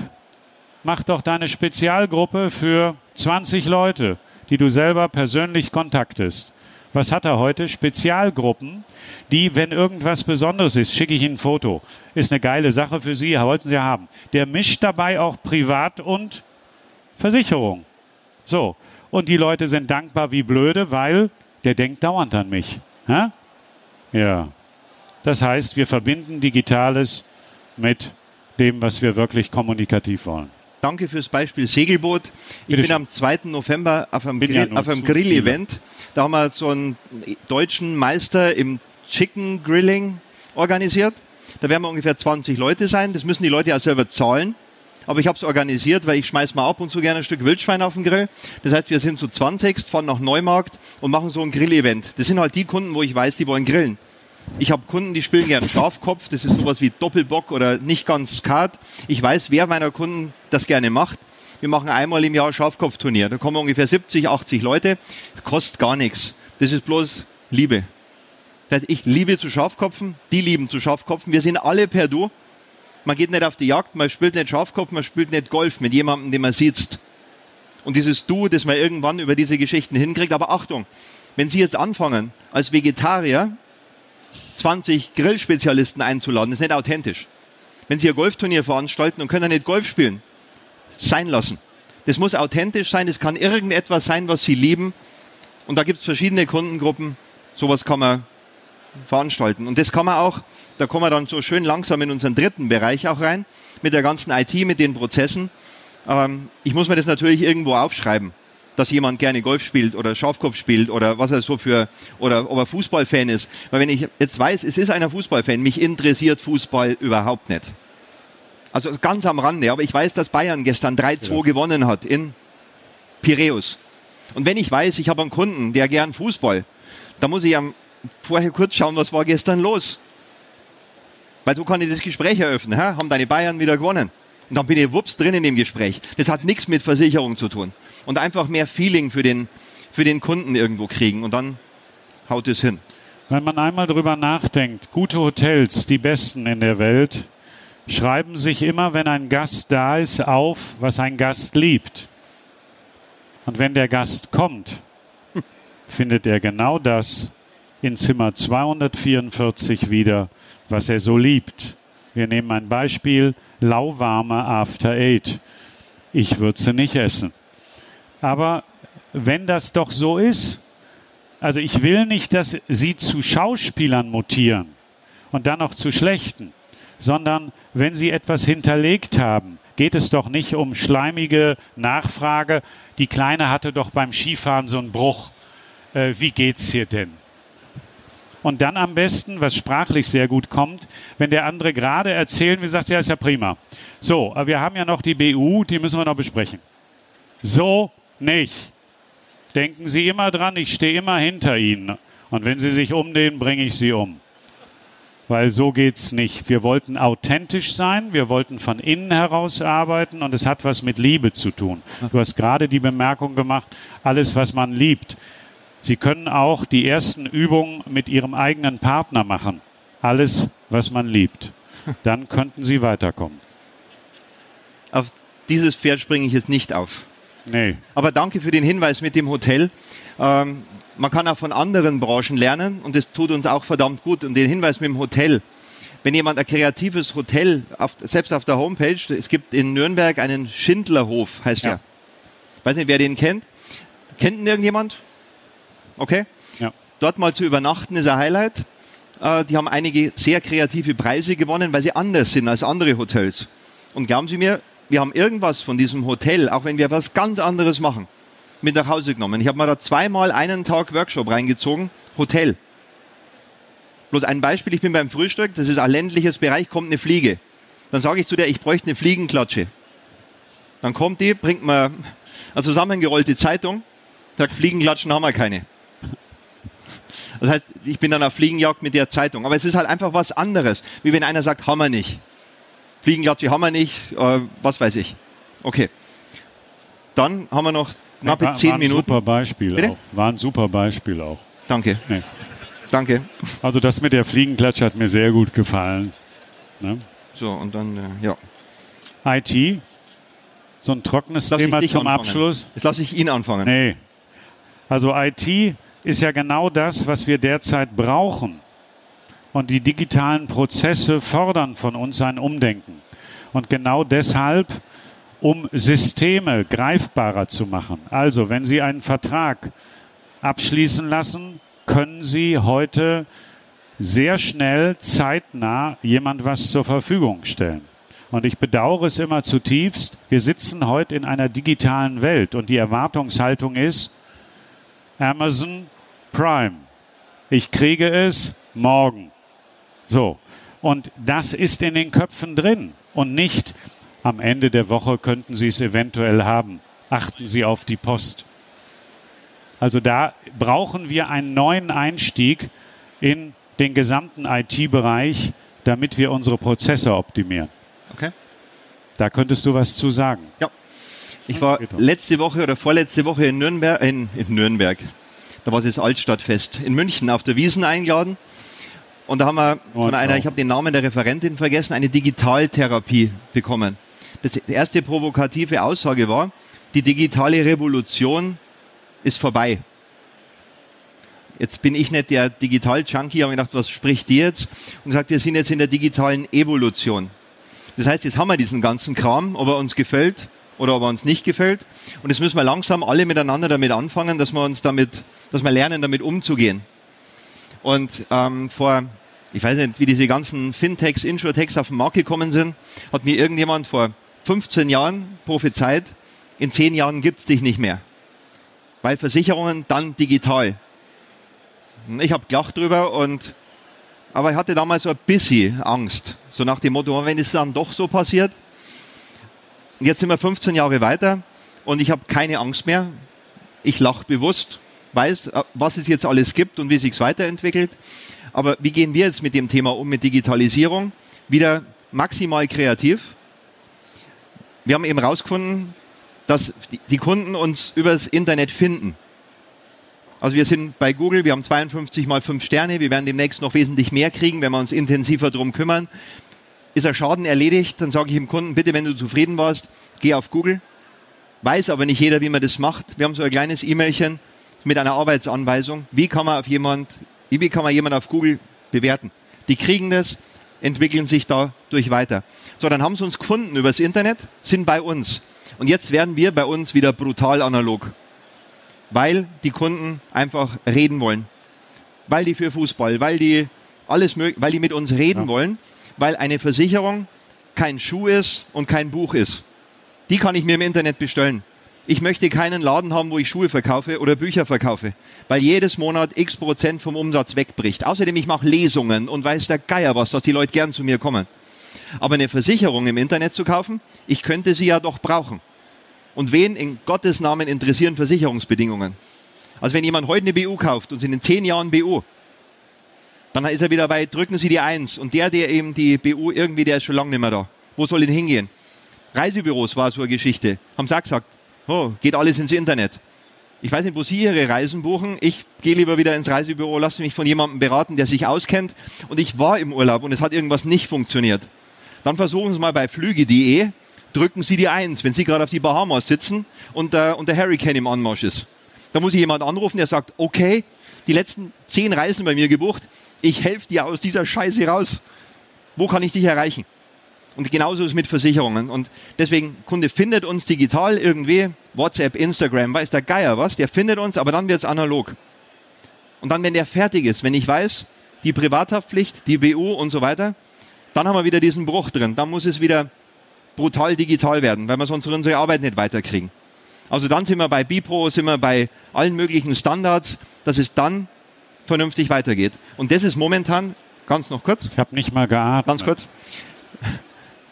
Mach doch deine Spezialgruppe für 20 Leute, die du selber persönlich kontaktest. Was hat er heute? Spezialgruppen, die, wenn irgendwas Besonderes ist, schicke ich Ihnen ein Foto. Ist eine geile Sache für Sie, wollten Sie haben. Der mischt dabei auch Privat und Versicherung. So. Und die Leute sind dankbar wie blöde, weil der denkt dauernd an mich. Ha? Ja. Das heißt, wir verbinden Digitales mit dem, was wir wirklich kommunikativ wollen. Danke fürs Beispiel Segelboot. Ich Bitte bin schön. am 2. November auf einem, Grill, ja einem Grill-Event. Da haben wir so einen deutschen Meister im Chicken Grilling organisiert. Da werden wir ungefähr 20 Leute sein. Das müssen die Leute ja selber zahlen. Aber ich habe es organisiert, weil ich schmeiß mal ab und zu gerne ein Stück Wildschwein auf den Grill. Das heißt, wir sind zu 20, fahren nach Neumarkt und machen so ein Grill-Event. Das sind halt die Kunden, wo ich weiß, die wollen grillen. Ich habe Kunden, die spielen gern Schafkopf, das ist sowas wie Doppelbock oder nicht ganz Skat. Ich weiß, wer meiner Kunden das gerne macht. Wir machen einmal im Jahr Schafkopfturnier. Da kommen ungefähr 70, 80 Leute. Das kostet gar nichts. Das ist bloß Liebe. Ich liebe zu Schafkopfen, die lieben zu Schafkopfen. Wir sind alle per Du. Man geht nicht auf die Jagd, man spielt nicht Schafkopf, man spielt nicht Golf mit jemandem, den man sitzt. Und dieses Du, das man irgendwann über diese Geschichten hinkriegt. Aber Achtung, wenn Sie jetzt anfangen, als Vegetarier 20 Grillspezialisten einzuladen, ist nicht authentisch. Wenn Sie ein Golfturnier veranstalten und können nicht Golf spielen, sein lassen. Das muss authentisch sein, es kann irgendetwas sein, was Sie lieben. Und da gibt es verschiedene Kundengruppen. Sowas kann man veranstalten. Und das kann man auch, da kommen wir dann so schön langsam in unseren dritten Bereich auch rein, mit der ganzen IT, mit den Prozessen. Ähm, ich muss mir das natürlich irgendwo aufschreiben dass jemand gerne Golf spielt oder Schafkopf spielt oder was er so für, oder ob er Fußballfan ist. Weil wenn ich jetzt weiß, es ist einer Fußballfan, mich interessiert Fußball überhaupt nicht. Also ganz am Rande, aber ich weiß, dass Bayern gestern 3-2 ja. gewonnen hat in Piräus. Und wenn ich weiß, ich habe einen Kunden, der gern Fußball, dann muss ich am vorher kurz schauen, was war gestern los. Weil so kann ich das Gespräch eröffnen. Hä? Haben deine Bayern wieder gewonnen? Und dann bin ich wups drin in dem Gespräch. Das hat nichts mit Versicherung zu tun und einfach mehr Feeling für den, für den Kunden irgendwo kriegen und dann haut es hin. Wenn man einmal drüber nachdenkt, gute Hotels, die besten in der Welt, schreiben sich immer, wenn ein Gast da ist, auf, was ein Gast liebt. Und wenn der Gast kommt, findet er genau das in Zimmer 244 wieder, was er so liebt. Wir nehmen ein Beispiel, lauwarme After Eight. Ich würde sie nicht essen. Aber wenn das doch so ist, also ich will nicht, dass sie zu Schauspielern mutieren und dann noch zu schlechten, sondern wenn Sie etwas hinterlegt haben, geht es doch nicht um schleimige Nachfrage. Die Kleine hatte doch beim Skifahren so einen Bruch. Äh, wie geht's hier denn? Und dann am besten, was sprachlich sehr gut kommt, wenn der andere gerade erzählen, wie sagt, ja, ist ja prima. So, aber wir haben ja noch die BU, die müssen wir noch besprechen. So nicht. Denken Sie immer dran, ich stehe immer hinter Ihnen. Und wenn Sie sich umdrehen, bringe ich Sie um. Weil so geht's nicht. Wir wollten authentisch sein, wir wollten von innen heraus arbeiten und es hat was mit Liebe zu tun. Du hast gerade die Bemerkung gemacht, alles, was man liebt. Sie können auch die ersten Übungen mit Ihrem eigenen Partner machen. Alles, was man liebt. Dann könnten Sie weiterkommen. Auf dieses Pferd springe ich jetzt nicht auf. Nee. Aber danke für den Hinweis mit dem Hotel. Ähm, man kann auch von anderen Branchen lernen und das tut uns auch verdammt gut. Und den Hinweis mit dem Hotel. Wenn jemand ein kreatives Hotel, auf, selbst auf der Homepage, es gibt in Nürnberg einen Schindlerhof, heißt Ja. der. Weiß nicht, wer den kennt. Kennt ihn irgendjemand? Okay. Ja. Dort mal zu übernachten ist ein Highlight. Äh, die haben einige sehr kreative Preise gewonnen, weil sie anders sind als andere Hotels. Und glauben Sie mir, wir haben irgendwas von diesem Hotel, auch wenn wir was ganz anderes machen, mit nach Hause genommen. Ich habe mal da zweimal einen Tag Workshop reingezogen, Hotel. Bloß ein Beispiel, ich bin beim Frühstück, das ist ein ländliches Bereich, kommt eine Fliege. Dann sage ich zu der, ich bräuchte eine Fliegenklatsche. Dann kommt die, bringt mir eine zusammengerollte Zeitung, sagt, Fliegenklatschen haben wir keine. Das heißt, ich bin dann auf Fliegenjagd mit der Zeitung. Aber es ist halt einfach was anderes, wie wenn einer sagt, haben wir nicht. Fliegenklatsche haben wir nicht, äh, was weiß ich. Okay. Dann haben wir noch knappe war, zehn war ein Minuten. Super Beispiel Bitte? auch. War ein super Beispiel auch. Danke, Nee. danke. Also das mit der Fliegenklatsche hat mir sehr gut gefallen. Ne? So, und dann, äh, ja. IT, so ein trockenes Lass Thema zum anfangen. Abschluss. Jetzt lasse ich ihn anfangen. Nee. Also IT ist ja genau das, was wir derzeit brauchen. Und die digitalen Prozesse fordern von uns ein Umdenken. Und genau deshalb, um Systeme greifbarer zu machen. Also, wenn Sie einen Vertrag abschließen lassen, können Sie heute sehr schnell, zeitnah jemand was zur Verfügung stellen. Und ich bedauere es immer zutiefst. Wir sitzen heute in einer digitalen Welt und die Erwartungshaltung ist Amazon Prime. Ich kriege es morgen. So. Und das ist in den Köpfen drin und nicht am Ende der Woche könnten Sie es eventuell haben. Achten Sie auf die Post. Also da brauchen wir einen neuen Einstieg in den gesamten IT-Bereich, damit wir unsere Prozesse optimieren. Okay. Da könntest du was zu sagen. Ich war letzte Woche oder vorletzte Woche in Nürnberg, in, in Nürnberg. Da war das Altstadtfest in München auf der Wiesen eingeladen. Und da haben wir Oh, von einer, ich habe den Namen der Referentin vergessen, eine Digitaltherapie bekommen. Das, die erste provokative Aussage war, die digitale Revolution ist vorbei. Jetzt bin ich nicht der Digital-Junkie, habe gedacht, was spricht die jetzt? Und gesagt, wir sind jetzt in der digitalen Evolution. Das heißt, jetzt haben wir diesen ganzen Kram, ob er uns gefällt oder ob er uns nicht gefällt. Und jetzt müssen wir langsam alle miteinander damit anfangen, dass wir uns damit, dass wir lernen, damit umzugehen. Und ähm, vor, ich weiß nicht, wie diese ganzen Fintechs, Insurtechs auf den Markt gekommen sind, hat mir irgendjemand vor 15 Jahren prophezeit, in 10 Jahren gibt's dich nicht mehr. Weil Versicherungen dann digital. Ich habe gelacht drüber und aber ich hatte damals so ein bisschen Angst. So nach dem Motto, wenn es dann doch so passiert. Und jetzt sind wir 15 Jahre weiter und ich habe keine Angst mehr. Ich lache bewusst, weiß, äh, was es jetzt alles gibt und wie sich's weiterentwickelt. Aber wie gehen wir jetzt mit dem Thema um, mit Digitalisierung? Wieder maximal kreativ. Wir haben eben rausgefunden, dass die- Kunden uns übers Internet finden. Also wir sind bei Google, wir haben 52 mal 5 Sterne, wir werden demnächst noch wesentlich mehr kriegen, wenn wir uns intensiver drum kümmern. Ist der Schaden erledigt, dann sage ich dem Kunden, bitte, wenn du zufrieden warst, geh auf Google. Weiß aber nicht jeder, wie man das macht. Wir haben so ein kleines E-Mailchen mit einer Arbeitsanweisung. Wie kann man auf jemand, wie kann man jemand auf Google bewerten? Die kriegen das, entwickeln sich dadurch weiter. So, dann haben sie uns gefunden übers Internet, sind bei uns. Und jetzt werden wir bei uns wieder brutal analog weil die Kunden einfach reden wollen. Weil die für Fußball, weil die alles mög weil die mit uns reden Ja. wollen. weil eine Versicherung kein Schuh ist und kein Buch ist. Die kann ich mir im Internet bestellen. Ich möchte keinen Laden haben, wo ich Schuhe verkaufe oder Bücher verkaufe, weil jedes Monat x Prozent vom Umsatz wegbricht. Außerdem, ich mache Lesungen und weiß der Geier was, dass die Leute gern zu mir kommen. Aber eine Versicherung im Internet zu kaufen, ich könnte sie ja doch brauchen. Und wen in Gottes Namen interessieren Versicherungsbedingungen? Also wenn jemand heute eine BU kauft und in zehn Jahren BU, dann ist er wieder bei, drücken Sie die Eins. Und der, der eben die BU irgendwie, der ist schon lange nicht mehr da. Wo soll ihn hingehen? Reisebüros war so eine Geschichte. Haben sie auch gesagt, oh, geht alles ins Internet. Ich weiß nicht, wo Sie Ihre Reisen buchen. Ich gehe lieber wieder ins Reisebüro, lasse mich von jemandem beraten, der sich auskennt. Und ich war im Urlaub und es hat irgendwas nicht funktioniert. Dann versuchen Sie mal bei flüge.de, drücken Sie die Eins, wenn Sie gerade auf die Bahamas sitzen und, äh, und der Hurricane im Anmarsch ist. Da muss ich jemand anrufen, der sagt, okay, die letzten zehn Reisen bei mir gebucht, ich helfe dir aus dieser Scheiße raus. Wo kann ich dich erreichen? Und genauso ist es mit Versicherungen. Und deswegen, Kunde findet uns digital irgendwie, WhatsApp, Instagram, weiß der Geier was, der findet uns, aber dann wird es analog. Und dann, wenn der fertig ist, wenn ich weiß, die Privathaftpflicht, die BU und so weiter, dann haben wir wieder diesen Bruch drin. Dann muss es wieder brutal digital werden, weil wir sonst unsere Arbeit nicht weiterkriegen. Also dann sind wir bei Bipro, sind wir bei allen möglichen Standards, dass es dann vernünftig weitergeht. Und das ist momentan, ganz noch kurz. Ich habe nicht mal geatmet. Ganz kurz.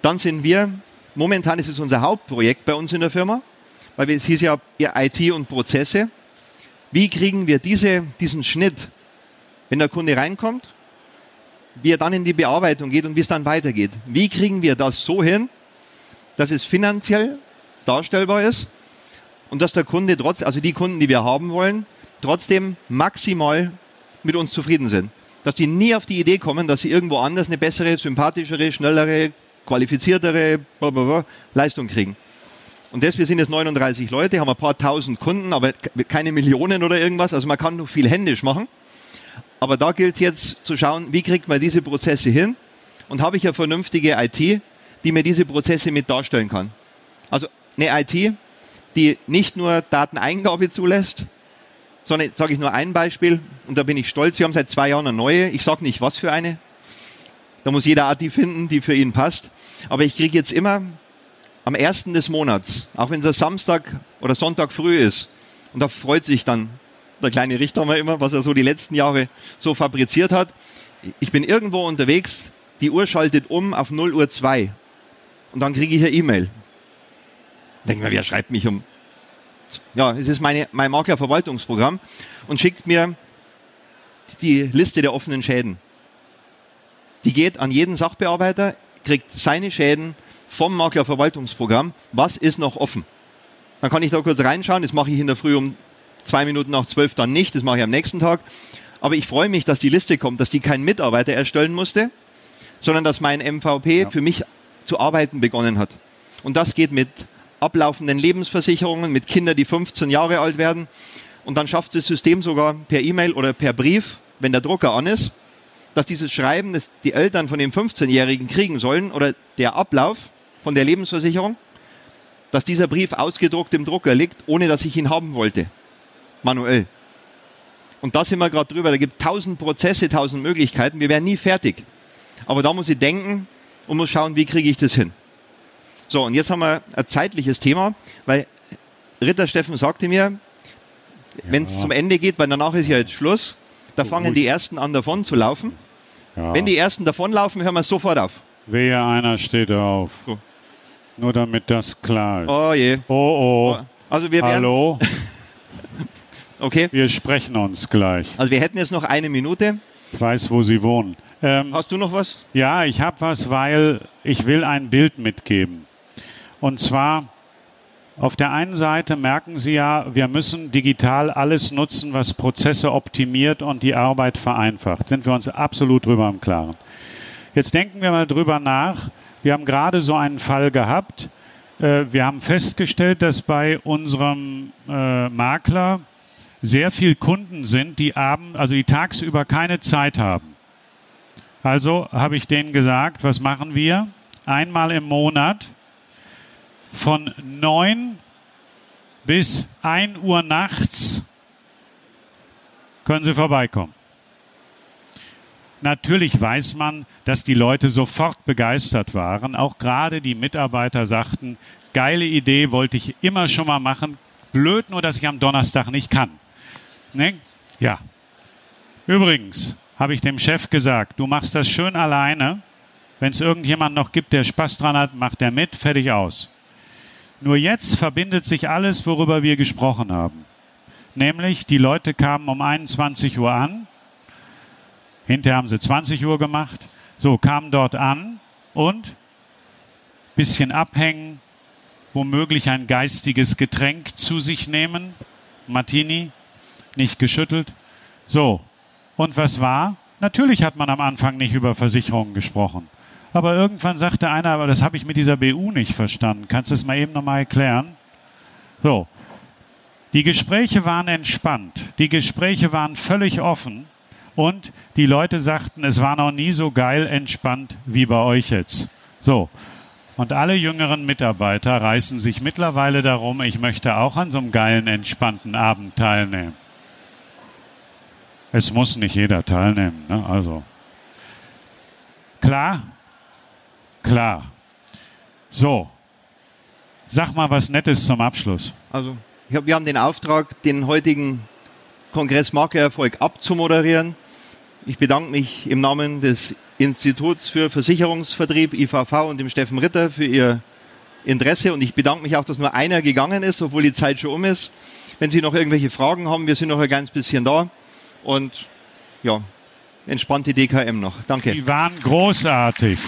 Dann sind wir, momentan ist es unser Hauptprojekt bei uns in der Firma, weil es hieß ja IT und Prozesse. Wie kriegen wir diese, diesen Schnitt, wenn der Kunde reinkommt, wie er dann in die Bearbeitung geht und wie es dann weitergeht? Wie kriegen wir das so hin, dass es finanziell darstellbar ist und dass der Kunde trotz, also die Kunden, die wir haben wollen, trotzdem maximal mit uns zufrieden sind. Dass die nie auf die Idee kommen, dass sie irgendwo anders eine bessere, sympathischere, schnellere, qualifiziertere Leistung kriegen. Und das, wir sind jetzt 39 Leute, haben ein paar tausend Kunden, aber keine Millionen oder irgendwas. Also man kann noch viel händisch machen. Aber da gilt es jetzt zu schauen, wie kriegt man diese Prozesse hin? Und habe ich eine vernünftige IT, die mir diese Prozesse mit darstellen kann. Also eine IT, die nicht nur Dateneingabe zulässt, sondern sage ich nur ein Beispiel und da bin ich stolz. Wir haben seit zwei Jahren eine neue. Ich sage nicht, was für eine. Da muss jeder Art die finden, die für ihn passt. Aber ich kriege jetzt immer am ersten des Monats, auch wenn es Samstag oder Sonntag früh ist, und da freut sich dann der kleine Richter mal immer, was er so die letzten Jahre so fabriziert hat. Ich bin irgendwo unterwegs, die Uhr schaltet um auf 0 Uhr 2 und dann kriege ich eine E-Mail. Denke mir, wer schreibt mich um? Ja, es ist meine, mein Maklerverwaltungsprogramm und schickt mir die Liste der offenen Schäden die geht an jeden Sachbearbeiter, kriegt seine Schäden vom Maklerverwaltungsprogramm. Was ist noch offen? Dann kann ich da kurz reinschauen. Das mache ich in der Früh um zwei Minuten nach zwölf dann nicht. Das mache ich am nächsten Tag. Aber ich freue mich, dass die Liste kommt, dass die kein Mitarbeiter erstellen musste, sondern dass mein MVP ja. für mich zu arbeiten begonnen hat. Und das geht mit ablaufenden Lebensversicherungen, mit Kindern, die 15 Jahre alt werden. Und dann schafft das System sogar per E-Mail oder per Brief, wenn der Drucker an ist, dass dieses Schreiben, das die Eltern von dem 15-Jährigen kriegen sollen, oder der Ablauf von der Lebensversicherung, dass dieser Brief ausgedruckt im Drucker liegt, ohne dass ich ihn haben wollte. Manuell. Und da sind wir gerade drüber. Da gibt es tausend Prozesse, tausend Möglichkeiten. Wir werden nie fertig. Aber da muss ich denken und muss schauen, wie kriege ich das hin. So, und jetzt haben wir ein zeitliches Thema, weil Ritter Steffen sagte mir, wenn es zum Ende geht, weil danach ist ja jetzt Schluss, da fangen die Ersten an davon zu laufen. Ja. Wenn die Ersten davonlaufen, hören wir sofort auf. Wehe, einer steht auf. So. Nur damit das klar ist. Oh je. Oh oh. Also wir werden Hallo. okay. Wir sprechen uns gleich. Also wir hätten jetzt noch eine Minute. Ich weiß, wo Sie wohnen. Ähm, Hast du noch was? Ja, ich habe was, weil ich will ein Bild mitgeben. Und zwar auf der einen Seite merken Sie ja, wir müssen digital alles nutzen, was Prozesse optimiert und die Arbeit vereinfacht. Sind wir uns absolut drüber im Klaren. Jetzt denken wir mal drüber nach. Wir haben gerade so einen Fall gehabt. Äh, wir haben festgestellt, dass bei unserem äh, Makler sehr viel Kunden sind, die abend, also die tagsüber keine Zeit haben. Also habe ich denen gesagt, was machen wir? Einmal im Monat von 9 bis 1 Uhr nachts können Sie vorbeikommen. Natürlich weiß man, dass die Leute sofort begeistert waren. Auch gerade die Mitarbeiter sagten, geile Idee, wollte ich immer schon mal machen. Blöd nur, dass ich am Donnerstag nicht kann. Ne? Ja. Übrigens habe ich dem Chef gesagt, du machst das schön alleine. Wenn es irgendjemand noch gibt, der Spaß dran hat, macht er mit, fertig aus. Nur jetzt verbindet sich alles, worüber wir gesprochen haben. Nämlich, die Leute kamen um 21 Uhr an. Hinterher haben sie 20 Uhr gemacht. So, kamen dort an und bisschen abhängen, womöglich ein geistiges Getränk zu sich nehmen. Martini, nicht geschüttelt. So, und was war? Natürlich hat man am Anfang nicht über Versicherungen gesprochen. Aber irgendwann sagte einer, aber das habe ich mit dieser BU nicht verstanden. Kannst du es mal eben nochmal erklären? So. Die Gespräche waren entspannt. Die Gespräche waren völlig offen. Und die Leute sagten, es war noch nie so geil entspannt wie bei euch jetzt. So. Und alle jüngeren Mitarbeiter reißen sich mittlerweile darum, ich möchte auch an so einem geilen, entspannten Abend teilnehmen. Es muss nicht jeder teilnehmen. Ne? Also klar, klar. So, sag mal was Nettes zum Abschluss. Also hab, wir haben den Auftrag, den heutigen Kongress Maklererfolg abzumoderieren. Ich bedanke mich im Namen des Instituts für Versicherungsvertrieb IVV und dem Steffen Ritter für ihr Interesse und ich bedanke mich auch, dass nur einer gegangen ist, obwohl die Zeit schon um ist. Wenn Sie noch irgendwelche Fragen haben, wir sind noch ein ganz bisschen da und ja, entspannte DKM noch. Danke. Die waren großartig.